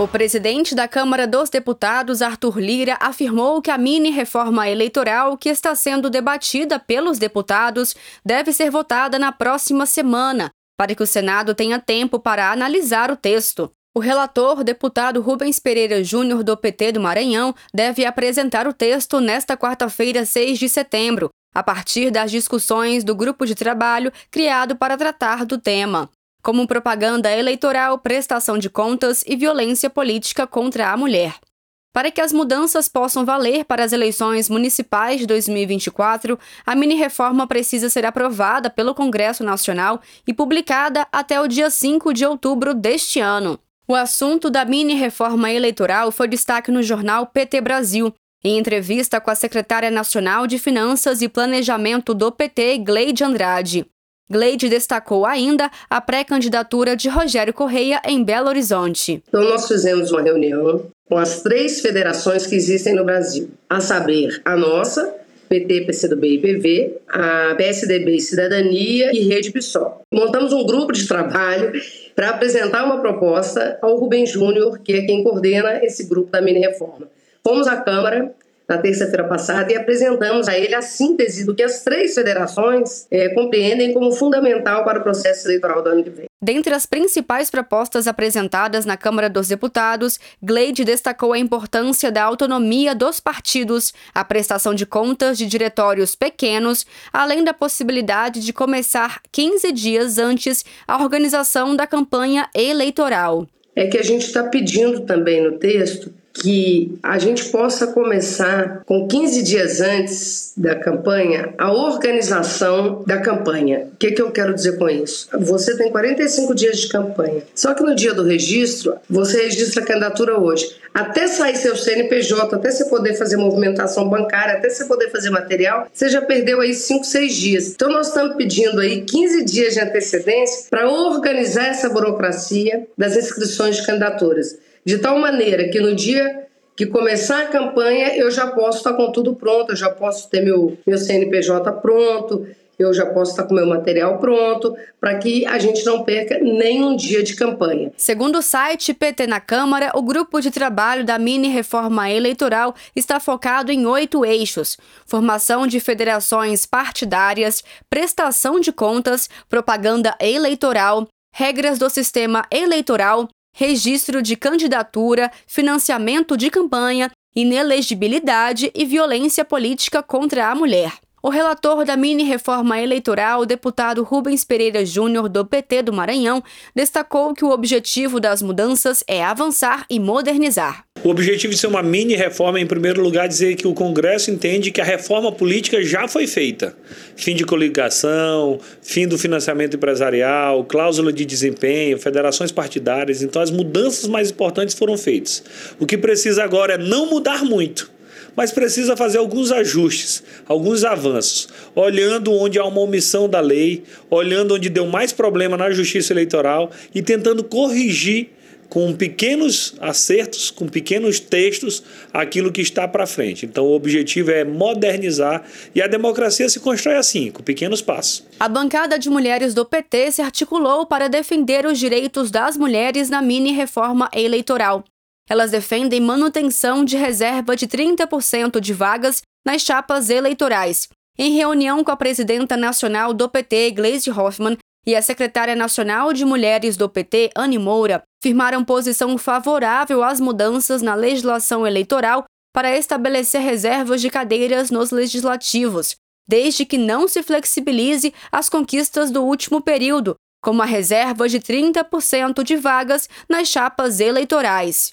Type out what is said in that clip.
O presidente da Câmara dos Deputados, Arthur Lira, afirmou que a mini-reforma eleitoral que está sendo debatida pelos deputados deve ser votada na próxima semana, para que o Senado tenha tempo para analisar o texto. O relator, deputado Rubens Pereira Júnior, do PT do Maranhão, deve apresentar o texto nesta quarta-feira, 6 de setembro, a partir das discussões do grupo de trabalho criado para tratar do tema como propaganda eleitoral, prestação de contas e violência política contra a mulher. Para que as mudanças possam valer para as eleições municipais de 2024, a mini-reforma precisa ser aprovada pelo Congresso Nacional e publicada até o dia 5 de outubro deste ano. O assunto da mini-reforma eleitoral foi destaque no jornal PT Brasil. Em entrevista com a secretária nacional de Finanças e Planejamento do PT, Gleide Andrade. Gleide destacou ainda a pré-candidatura de Rogério Correia em Belo Horizonte. Então, nós fizemos uma reunião com as três federações que existem no Brasil, a saber, a nossa, PT, PCdoB e PV, a PSDB e Cidadania e Rede PSOL. Montamos um grupo de trabalho para apresentar uma proposta ao Rubem Júnior, que é quem coordena esse grupo da mini-reforma. Fomos à Câmara, na terça-feira passada e apresentamos a ele a síntese do que as três federações é, compreendem como fundamental para o processo eleitoral do ano que vem. Dentre as principais propostas apresentadas na Câmara dos Deputados, Gleide destacou a importância da autonomia dos partidos, a prestação de contas de diretórios pequenos, além da possibilidade de começar 15 dias antes a organização da campanha eleitoral. É que a gente está pedindo também no texto que a gente possa começar com 15 dias antes da campanha a organização da campanha. O que, que eu quero dizer com isso? Você tem 45 dias de campanha, só que no dia do registro, você registra a candidatura hoje. Até sair seu CNPJ, até você poder fazer movimentação bancária, até você poder fazer material, você já perdeu aí 5, 6 dias. Então nós estamos pedindo aí 15 dias de antecedência para organizar essa burocracia das inscrições de candidaturas de tal maneira que no dia que começar a campanha eu já posso estar com tudo pronto, eu já posso ter meu, meu CNPJ pronto, eu já posso estar com meu material pronto, para que a gente não perca nenhum dia de campanha. Segundo o site PT na Câmara, o grupo de trabalho da mini reforma eleitoral está focado em oito eixos: formação de federações partidárias, prestação de contas, propaganda eleitoral, regras do sistema eleitoral, registro de candidatura, financiamento de campanha, inelegibilidade e violência política contra a mulher. O relator da mini-reforma eleitoral, o deputado Rubens Pereira Júnior, do PT do Maranhão, destacou que o objetivo das mudanças é avançar e modernizar. O objetivo de ser uma mini-reforma é, em primeiro lugar, dizer que o Congresso entende que a reforma política já foi feita. Fim de coligação, fim do financiamento empresarial, cláusula de desempenho, federações partidárias. Então, as mudanças mais importantes foram feitas. O que precisa agora é não mudar muito mas precisa fazer alguns ajustes, alguns avanços, olhando onde há uma omissão da lei, olhando onde deu mais problema na justiça eleitoral e tentando corrigir com pequenos acertos, com pequenos textos, aquilo que está para frente. Então, o objetivo é modernizar e a democracia se constrói assim, com pequenos passos. A bancada de mulheres do PT se articulou para defender os direitos das mulheres na mini reforma eleitoral. Elas defendem manutenção de reserva de 30% de vagas nas chapas eleitorais. Em reunião com a presidenta nacional do PT, Gleisi Hoffmann, e a secretária nacional de mulheres do PT, Anne Moura, firmaram posição favorável às mudanças na legislação eleitoral para estabelecer reservas de cadeiras nos legislativos, desde que não se flexibilize as conquistas do último período, como a reserva de 30% de vagas nas chapas eleitorais.